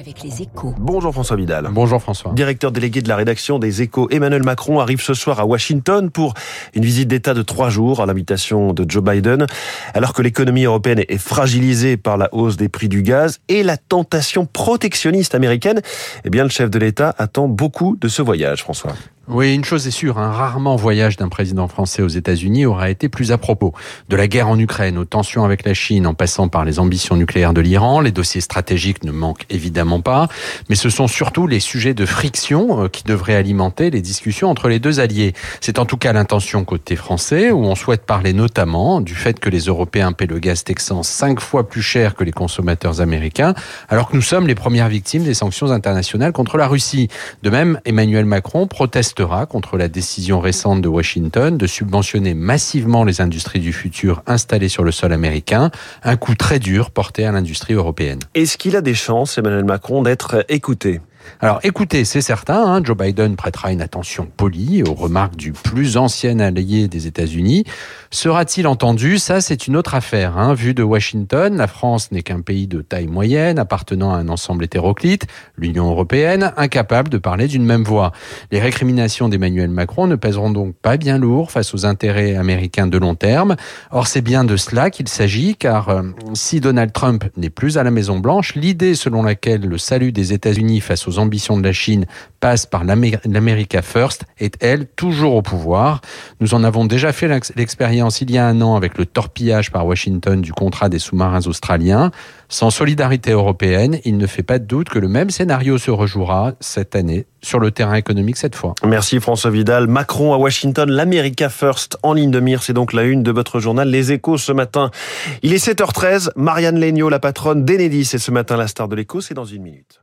avec les échos. Bonjour François Vidal. Bonjour François. Directeur délégué de la rédaction des échos, Emmanuel Macron arrive ce soir à Washington pour une visite d'État de trois jours à l'invitation de Joe Biden. Alors que l'économie européenne est fragilisée par la hausse des prix du gaz et la tentation protectionniste américaine, eh bien le chef de l'État attend beaucoup de ce voyage, François. Oui, une chose est sûre, un rarement voyage d'un président français aux États-Unis aura été plus à propos. De la guerre en Ukraine aux tensions avec la Chine, en passant par les ambitions nucléaires de l'Iran, les dossiers stratégiques ne manquent évidemment pas, mais ce sont surtout les sujets de friction euh, qui devraient alimenter les discussions entre les deux alliés. C'est en tout cas l'intention côté français, où on souhaite parler notamment du fait que les Européens paient le gaz texan cinq fois plus cher que les consommateurs américains, alors que nous sommes les premières victimes des sanctions internationales contre la Russie. De même, Emmanuel Macron proteste contre la décision récente de Washington de subventionner massivement les industries du futur installées sur le sol américain, un coup très dur porté à l'industrie européenne. Est-ce qu'il a des chances, Emmanuel Macron, d'être écouté? Alors écoutez, c'est certain, hein, Joe Biden prêtera une attention polie aux remarques du plus ancien allié des États-Unis. Sera-t-il entendu? Ça, c'est une autre affaire. Hein. Vu de Washington, la France n'est qu'un pays de taille moyenne, appartenant à un ensemble hétéroclite, l'Union européenne, incapable de parler d'une même voix. Les récriminations d'Emmanuel Macron ne pèseront donc pas bien lourd face aux intérêts américains de long terme. Or, c'est bien de cela qu'il s'agit, car euh, si Donald Trump n'est plus à la Maison-Blanche, l'idée selon laquelle le salut des États-Unis face aux ambitions de la Chine passe par l'America First est, elle, toujours au pouvoir. Nous en avons déjà fait l'expérience il y a un an avec le torpillage par Washington du contrat des sous-marins australiens. Sans solidarité européenne, il ne fait pas de doute que le même scénario se rejouera cette année sur le terrain économique cette fois. Merci François Vidal. Macron à Washington, l'America First en ligne de mire, c'est donc la une de votre journal Les Échos ce matin. Il est 7h13, Marianne Legnaud, la patronne d'Enedis, et ce matin la star de l'écho, c'est dans une minute.